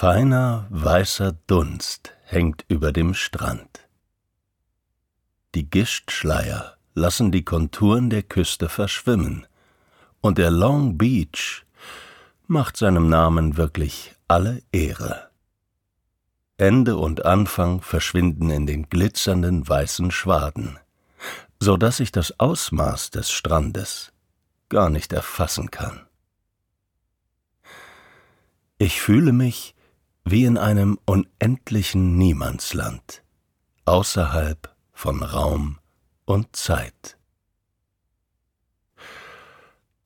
Feiner weißer Dunst hängt über dem Strand. Die Gischtschleier lassen die Konturen der Küste verschwimmen, und der Long Beach macht seinem Namen wirklich alle Ehre. Ende und Anfang verschwinden in den glitzernden weißen Schwaden, so dass ich das Ausmaß des Strandes gar nicht erfassen kann. Ich fühle mich wie in einem unendlichen Niemandsland, außerhalb von Raum und Zeit.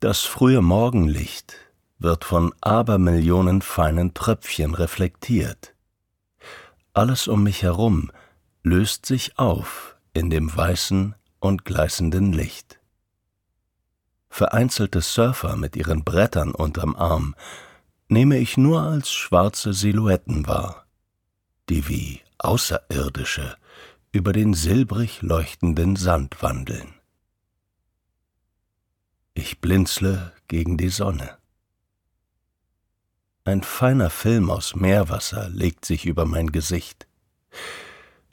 Das frühe Morgenlicht wird von Abermillionen feinen Tröpfchen reflektiert. Alles um mich herum löst sich auf in dem weißen und gleißenden Licht. Vereinzelte Surfer mit ihren Brettern unterm Arm nehme ich nur als schwarze Silhouetten wahr, die wie Außerirdische über den silbrig leuchtenden Sand wandeln. Ich blinzle gegen die Sonne. Ein feiner Film aus Meerwasser legt sich über mein Gesicht,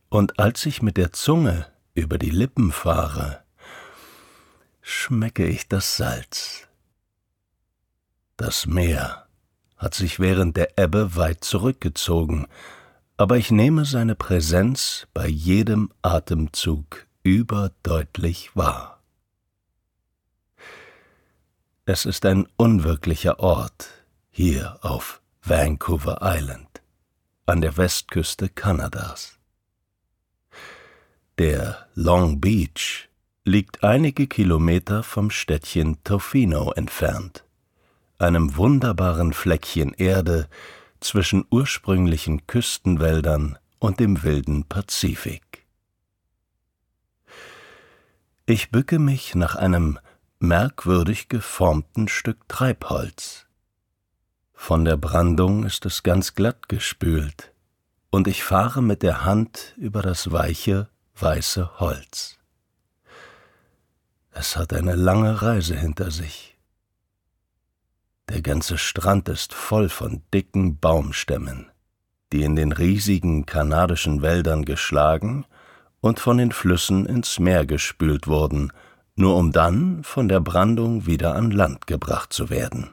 und als ich mit der Zunge über die Lippen fahre, schmecke ich das Salz. Das Meer hat sich während der Ebbe weit zurückgezogen, aber ich nehme seine Präsenz bei jedem Atemzug überdeutlich wahr. Es ist ein unwirklicher Ort hier auf Vancouver Island, an der Westküste Kanadas. Der Long Beach liegt einige Kilometer vom Städtchen Tofino entfernt, einem wunderbaren Fleckchen Erde, zwischen ursprünglichen Küstenwäldern und dem wilden Pazifik. Ich bücke mich nach einem merkwürdig geformten Stück Treibholz. Von der Brandung ist es ganz glatt gespült, und ich fahre mit der Hand über das weiche, weiße Holz. Es hat eine lange Reise hinter sich. Der ganze Strand ist voll von dicken Baumstämmen, die in den riesigen kanadischen Wäldern geschlagen und von den Flüssen ins Meer gespült wurden, nur um dann von der Brandung wieder an Land gebracht zu werden.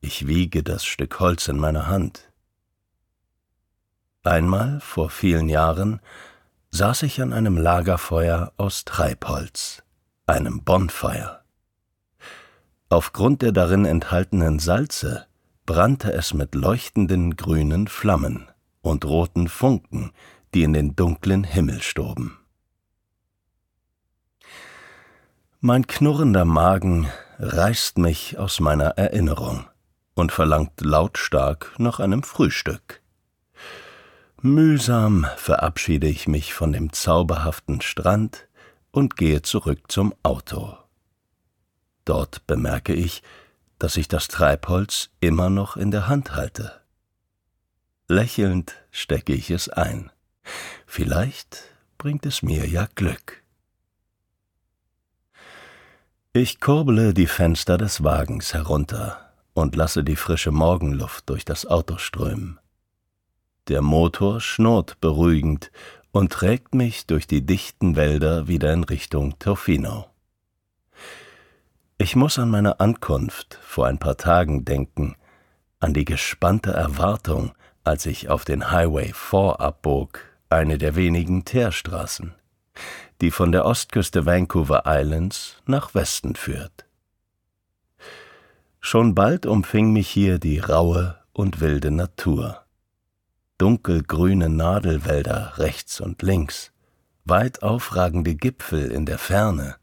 Ich wiege das Stück Holz in meiner Hand. Einmal, vor vielen Jahren, saß ich an einem Lagerfeuer aus Treibholz, einem Bonfire. Aufgrund der darin enthaltenen Salze brannte es mit leuchtenden grünen Flammen und roten Funken, die in den dunklen Himmel stoben. Mein knurrender Magen reißt mich aus meiner Erinnerung und verlangt lautstark nach einem Frühstück. Mühsam verabschiede ich mich von dem zauberhaften Strand und gehe zurück zum Auto. Dort bemerke ich, dass ich das Treibholz immer noch in der Hand halte. lächelnd stecke ich es ein. Vielleicht bringt es mir ja Glück. Ich kurbele die Fenster des Wagens herunter und lasse die frische Morgenluft durch das Auto strömen. Der Motor schnurrt beruhigend und trägt mich durch die dichten Wälder wieder in Richtung Tofino. Ich muss an meine Ankunft vor ein paar Tagen denken, an die gespannte Erwartung, als ich auf den Highway 4 abbog, eine der wenigen Teerstraßen, die von der Ostküste Vancouver Islands nach Westen führt. Schon bald umfing mich hier die raue und wilde Natur. Dunkelgrüne Nadelwälder rechts und links, weit aufragende Gipfel in der Ferne,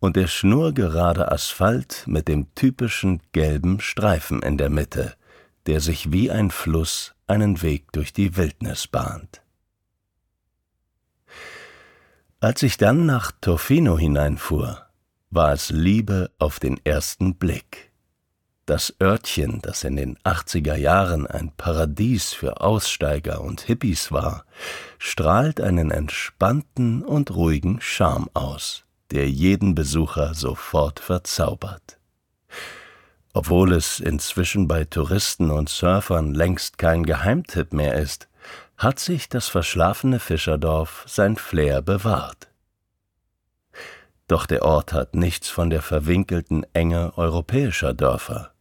und der schnurgerade Asphalt mit dem typischen gelben Streifen in der Mitte, der sich wie ein Fluss einen Weg durch die Wildnis bahnt. Als ich dann nach Tofino hineinfuhr, war es Liebe auf den ersten Blick. Das Örtchen, das in den 80er Jahren ein Paradies für Aussteiger und Hippies war, strahlt einen entspannten und ruhigen Charme aus der jeden Besucher sofort verzaubert. Obwohl es inzwischen bei Touristen und Surfern längst kein Geheimtipp mehr ist, hat sich das verschlafene Fischerdorf sein Flair bewahrt. Doch der Ort hat nichts von der verwinkelten Enge europäischer Dörfer.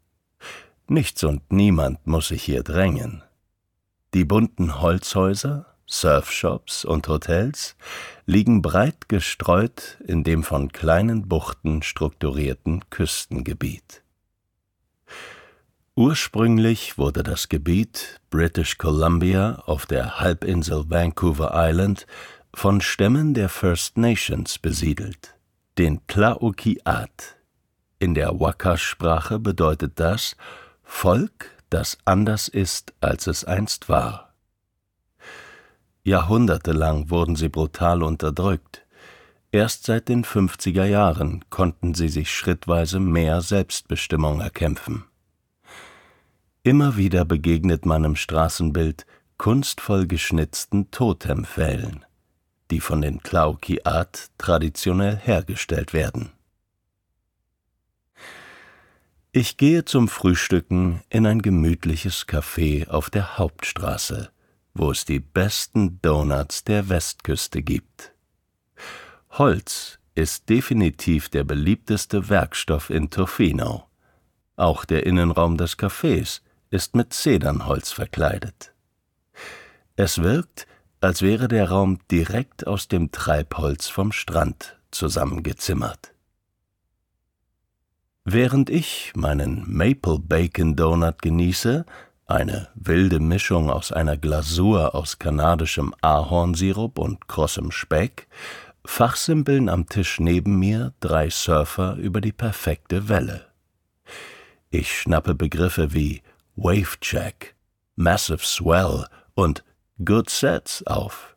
Nichts und niemand muss sich hier drängen. Die bunten Holzhäuser, Surfshops und Hotels liegen breit gestreut in dem von kleinen Buchten strukturierten Küstengebiet. Ursprünglich wurde das Gebiet British Columbia auf der Halbinsel Vancouver Island von Stämmen der First Nations besiedelt, den Tlaokiat. In der Waka-Sprache bedeutet das Volk, das anders ist, als es einst war. Jahrhundertelang wurden sie brutal unterdrückt. Erst seit den 50er Jahren konnten sie sich schrittweise mehr Selbstbestimmung erkämpfen. Immer wieder begegnet man im Straßenbild kunstvoll geschnitzten Totempfählen, die von den Klaukiat traditionell hergestellt werden. Ich gehe zum Frühstücken in ein gemütliches Café auf der Hauptstraße, wo es die besten Donuts der Westküste gibt. Holz ist definitiv der beliebteste Werkstoff in Tofino. Auch der Innenraum des Cafés ist mit Zedernholz verkleidet. Es wirkt, als wäre der Raum direkt aus dem Treibholz vom Strand zusammengezimmert. Während ich meinen Maple Bacon Donut genieße, eine wilde Mischung aus einer Glasur aus kanadischem Ahornsirup und krossem Speck, fachsimpeln am Tisch neben mir drei Surfer über die perfekte Welle. Ich schnappe Begriffe wie Wave Check, Massive Swell und Good Sets auf.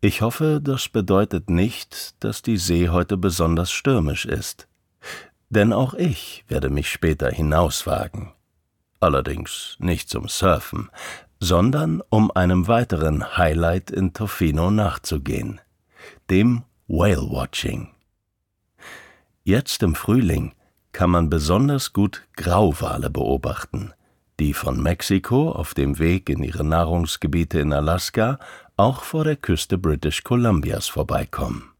Ich hoffe, das bedeutet nicht, dass die See heute besonders stürmisch ist. Denn auch ich werde mich später hinauswagen allerdings nicht zum Surfen, sondern um einem weiteren Highlight in Tofino nachzugehen, dem Whale Watching. Jetzt im Frühling kann man besonders gut Grauwale beobachten, die von Mexiko auf dem Weg in ihre Nahrungsgebiete in Alaska auch vor der Küste British Columbias vorbeikommen.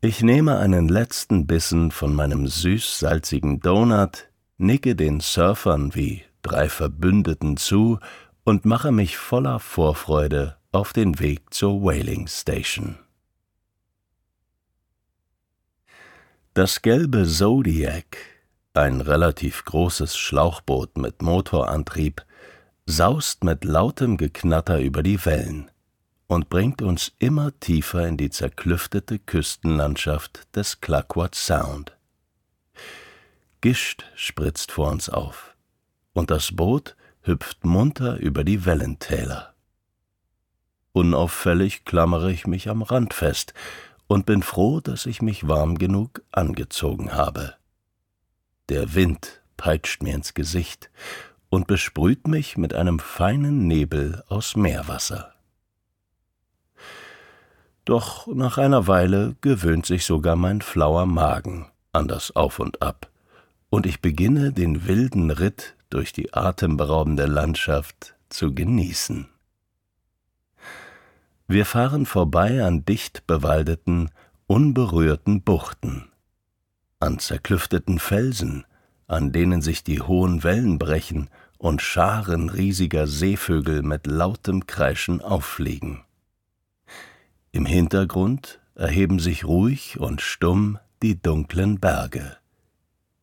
Ich nehme einen letzten Bissen von meinem süß-salzigen Donut nicke den Surfern wie drei Verbündeten zu und mache mich voller Vorfreude auf den Weg zur Whaling Station. Das gelbe Zodiac, ein relativ großes Schlauchboot mit Motorantrieb, saust mit lautem Geknatter über die Wellen und bringt uns immer tiefer in die zerklüftete Küstenlandschaft des Clayoquot Sound. Gischt spritzt vor uns auf, und das Boot hüpft munter über die Wellentäler. Unauffällig klammere ich mich am Rand fest und bin froh, dass ich mich warm genug angezogen habe. Der Wind peitscht mir ins Gesicht, und besprüht mich mit einem feinen Nebel aus Meerwasser. Doch nach einer Weile gewöhnt sich sogar mein flauer Magen an das Auf und Ab, und ich beginne den wilden Ritt durch die atemberaubende Landschaft zu genießen. Wir fahren vorbei an dicht bewaldeten, unberührten Buchten, an zerklüfteten Felsen, an denen sich die hohen Wellen brechen und Scharen riesiger Seevögel mit lautem Kreischen auffliegen. Im Hintergrund erheben sich ruhig und stumm die dunklen Berge,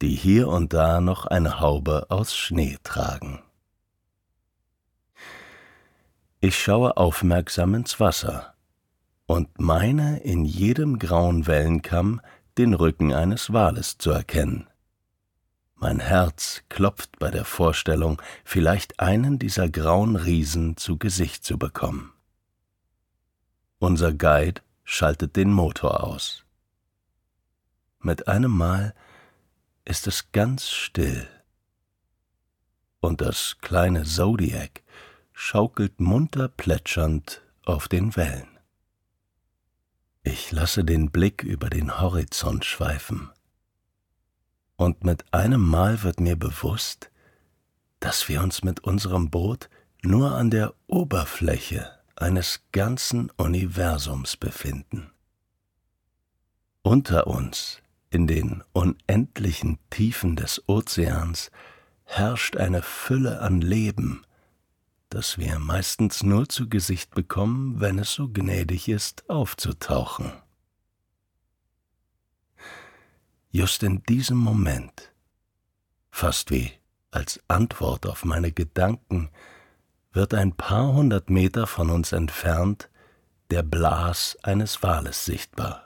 die hier und da noch eine Haube aus Schnee tragen. Ich schaue aufmerksam ins Wasser und meine in jedem grauen Wellenkamm den Rücken eines Wales zu erkennen. Mein Herz klopft bei der Vorstellung, vielleicht einen dieser grauen Riesen zu Gesicht zu bekommen. Unser Guide schaltet den Motor aus. Mit einem Mal ist es ganz still. Und das kleine Zodiac schaukelt munter plätschernd auf den Wellen. Ich lasse den Blick über den Horizont schweifen. Und mit einem Mal wird mir bewusst, dass wir uns mit unserem Boot nur an der Oberfläche eines ganzen Universums befinden. Unter uns, in den unendlichen Tiefen des Ozeans, herrscht eine Fülle an Leben, das wir meistens nur zu Gesicht bekommen, wenn es so gnädig ist, aufzutauchen. Just in diesem Moment, fast wie als Antwort auf meine Gedanken, wird ein paar hundert Meter von uns entfernt der Blas eines Wales sichtbar.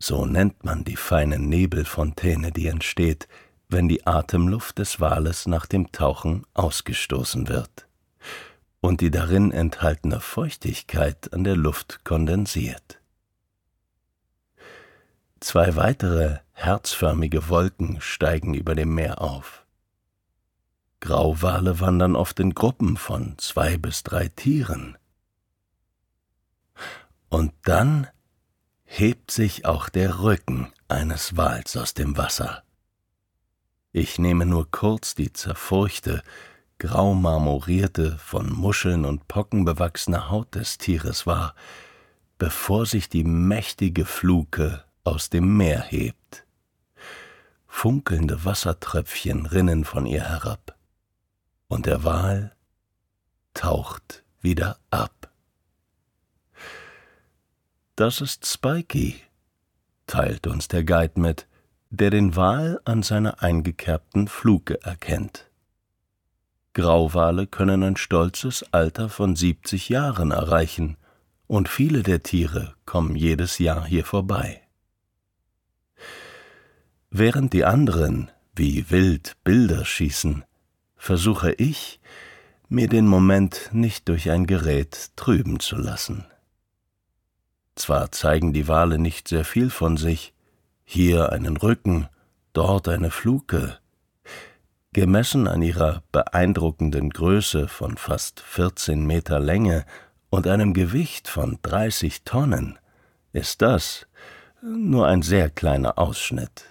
So nennt man die feine Nebelfontäne, die entsteht, wenn die Atemluft des Wales nach dem Tauchen ausgestoßen wird und die darin enthaltene Feuchtigkeit an der Luft kondensiert. Zwei weitere herzförmige Wolken steigen über dem Meer auf. Grauwale wandern oft in Gruppen von zwei bis drei Tieren. Und dann hebt sich auch der Rücken eines Wals aus dem Wasser. Ich nehme nur kurz die zerfurchte, grau marmorierte, von Muscheln und Pocken bewachsene Haut des Tieres wahr, bevor sich die mächtige Fluke aus dem Meer hebt. Funkelnde Wassertröpfchen rinnen von ihr herab und der Wal taucht wieder ab. Das ist Spikey, teilt uns der Guide mit, der den Wal an seiner eingekerbten Fluke erkennt. Grauwale können ein stolzes Alter von 70 Jahren erreichen, und viele der Tiere kommen jedes Jahr hier vorbei. Während die anderen wie wild Bilder schießen, versuche ich, mir den Moment nicht durch ein Gerät trüben zu lassen. Zwar zeigen die Wale nicht sehr viel von sich, hier einen Rücken, dort eine Fluke, gemessen an ihrer beeindruckenden Größe von fast 14 Meter Länge und einem Gewicht von 30 Tonnen, ist das nur ein sehr kleiner Ausschnitt.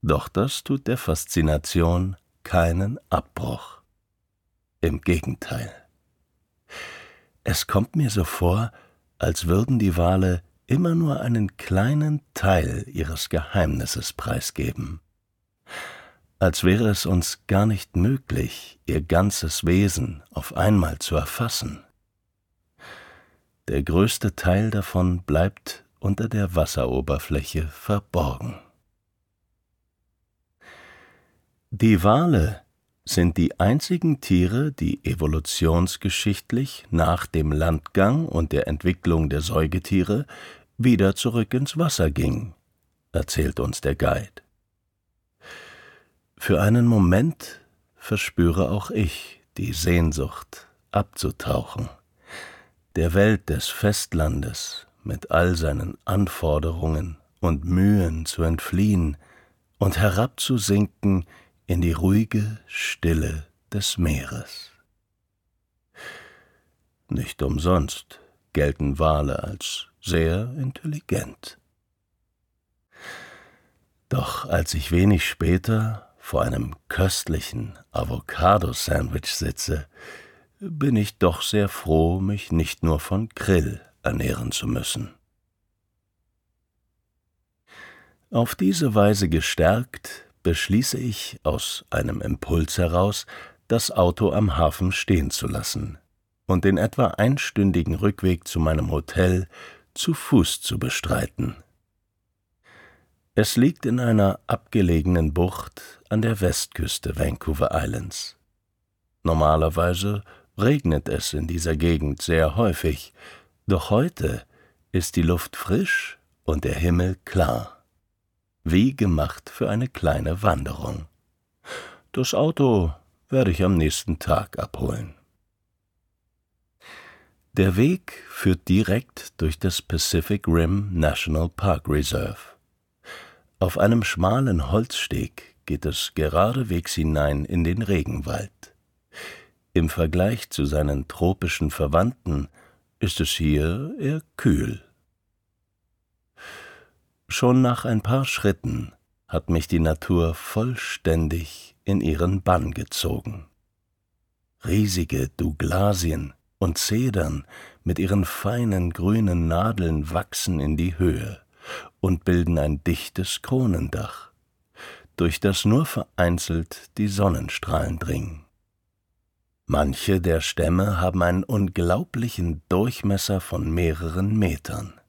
Doch das tut der Faszination keinen Abbruch. Im Gegenteil. Es kommt mir so vor, als würden die Wale immer nur einen kleinen Teil ihres Geheimnisses preisgeben. Als wäre es uns gar nicht möglich, ihr ganzes Wesen auf einmal zu erfassen. Der größte Teil davon bleibt unter der Wasseroberfläche verborgen. Die Wale sind die einzigen Tiere, die evolutionsgeschichtlich nach dem Landgang und der Entwicklung der Säugetiere wieder zurück ins Wasser gingen, erzählt uns der Guide. Für einen Moment verspüre auch ich die Sehnsucht, abzutauchen, der Welt des Festlandes mit all seinen Anforderungen und Mühen zu entfliehen und herabzusinken in die ruhige Stille des Meeres. Nicht umsonst gelten Wale als sehr intelligent. Doch als ich wenig später vor einem köstlichen Avocado-Sandwich sitze, bin ich doch sehr froh, mich nicht nur von Grill ernähren zu müssen. Auf diese Weise gestärkt beschließe ich aus einem Impuls heraus, das Auto am Hafen stehen zu lassen und den etwa einstündigen Rückweg zu meinem Hotel zu Fuß zu bestreiten. Es liegt in einer abgelegenen Bucht an der Westküste Vancouver Islands. Normalerweise regnet es in dieser Gegend sehr häufig, doch heute ist die Luft frisch und der Himmel klar wie gemacht für eine kleine Wanderung. Das Auto werde ich am nächsten Tag abholen. Der Weg führt direkt durch das Pacific Rim National Park Reserve. Auf einem schmalen Holzsteg geht es geradewegs hinein in den Regenwald. Im Vergleich zu seinen tropischen Verwandten ist es hier eher kühl. Schon nach ein paar Schritten hat mich die Natur vollständig in ihren Bann gezogen. Riesige Douglasien und Zedern mit ihren feinen grünen Nadeln wachsen in die Höhe und bilden ein dichtes Kronendach, durch das nur vereinzelt die Sonnenstrahlen dringen. Manche der Stämme haben einen unglaublichen Durchmesser von mehreren Metern.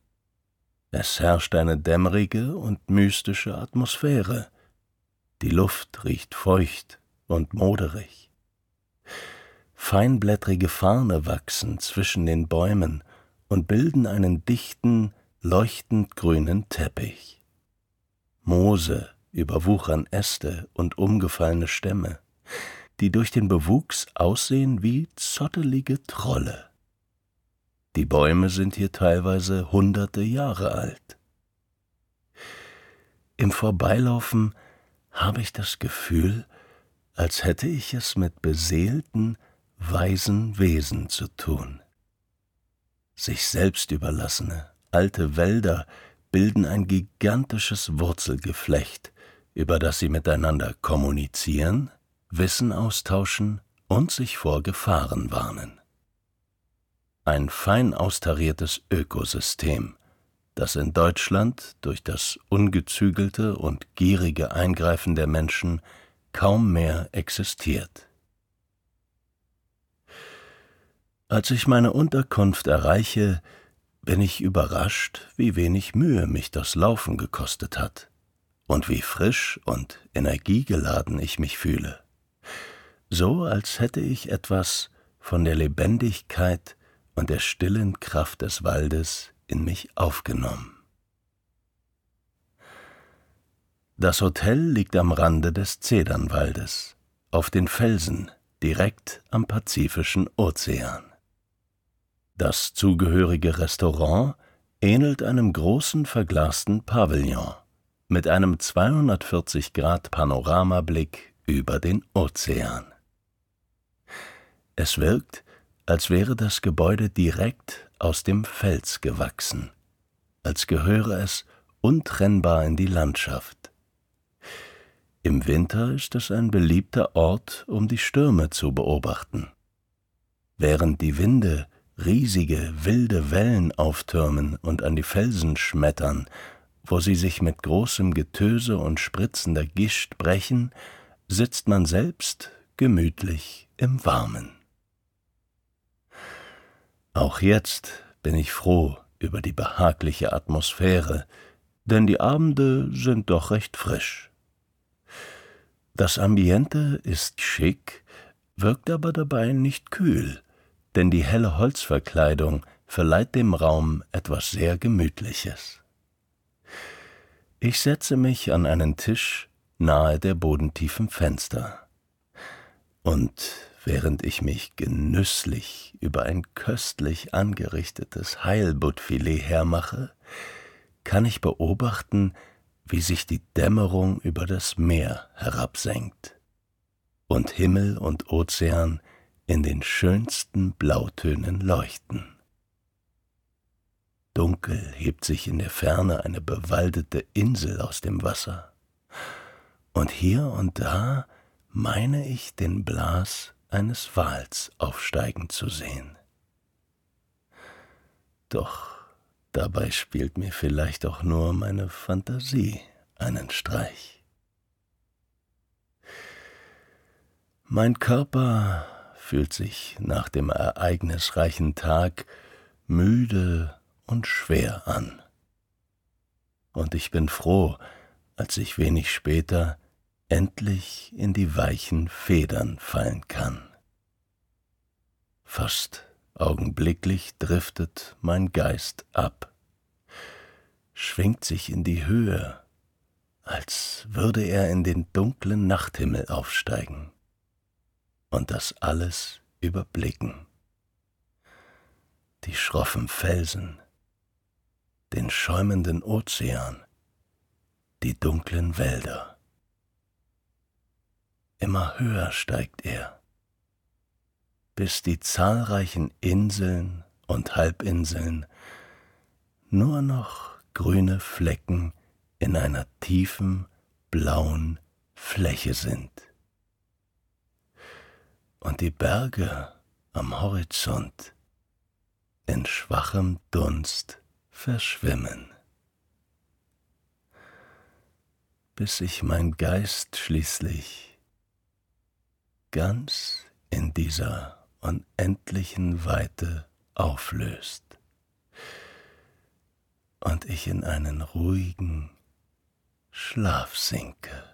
Es herrscht eine dämmerige und mystische Atmosphäre. Die Luft riecht feucht und moderig. Feinblättrige Farne wachsen zwischen den Bäumen und bilden einen dichten, leuchtend grünen Teppich. Moose überwuchern Äste und umgefallene Stämme, die durch den Bewuchs aussehen wie zottelige Trolle. Die Bäume sind hier teilweise hunderte Jahre alt. Im Vorbeilaufen habe ich das Gefühl, als hätte ich es mit beseelten, weisen Wesen zu tun. Sich selbst überlassene, alte Wälder bilden ein gigantisches Wurzelgeflecht, über das sie miteinander kommunizieren, Wissen austauschen und sich vor Gefahren warnen ein fein austariertes Ökosystem, das in Deutschland durch das ungezügelte und gierige Eingreifen der Menschen kaum mehr existiert. Als ich meine Unterkunft erreiche, bin ich überrascht, wie wenig Mühe mich das Laufen gekostet hat und wie frisch und energiegeladen ich mich fühle. So als hätte ich etwas von der Lebendigkeit und der stillen Kraft des Waldes in mich aufgenommen. Das Hotel liegt am Rande des Zedernwaldes, auf den Felsen, direkt am Pazifischen Ozean. Das zugehörige Restaurant ähnelt einem großen verglasten Pavillon mit einem 240 Grad Panoramablick über den Ozean. Es wirkt, als wäre das Gebäude direkt aus dem Fels gewachsen, als gehöre es untrennbar in die Landschaft. Im Winter ist es ein beliebter Ort, um die Stürme zu beobachten. Während die Winde riesige, wilde Wellen auftürmen und an die Felsen schmettern, wo sie sich mit großem Getöse und spritzender Gischt brechen, sitzt man selbst gemütlich im Warmen. Auch jetzt bin ich froh über die behagliche Atmosphäre, denn die Abende sind doch recht frisch. Das Ambiente ist schick, wirkt aber dabei nicht kühl, denn die helle Holzverkleidung verleiht dem Raum etwas sehr Gemütliches. Ich setze mich an einen Tisch nahe der bodentiefen Fenster. Und während ich mich genüsslich über ein köstlich angerichtetes Heilbuttfilet hermache, kann ich beobachten, wie sich die Dämmerung über das Meer herabsenkt und Himmel und Ozean in den schönsten Blautönen leuchten. Dunkel hebt sich in der Ferne eine bewaldete Insel aus dem Wasser, und hier und da meine ich den Blas eines Wals aufsteigen zu sehen. Doch dabei spielt mir vielleicht auch nur meine Fantasie einen Streich. Mein Körper fühlt sich nach dem ereignisreichen Tag müde und schwer an. Und ich bin froh, als ich wenig später endlich in die weichen Federn fallen kann. Fast augenblicklich driftet mein Geist ab, schwingt sich in die Höhe, als würde er in den dunklen Nachthimmel aufsteigen und das alles überblicken. Die schroffen Felsen, den schäumenden Ozean, die dunklen Wälder. Immer höher steigt er, bis die zahlreichen Inseln und Halbinseln nur noch grüne Flecken in einer tiefen, blauen Fläche sind. Und die Berge am Horizont in schwachem Dunst verschwimmen, bis sich mein Geist schließlich ganz in dieser unendlichen Weite auflöst und ich in einen ruhigen Schlaf sinke.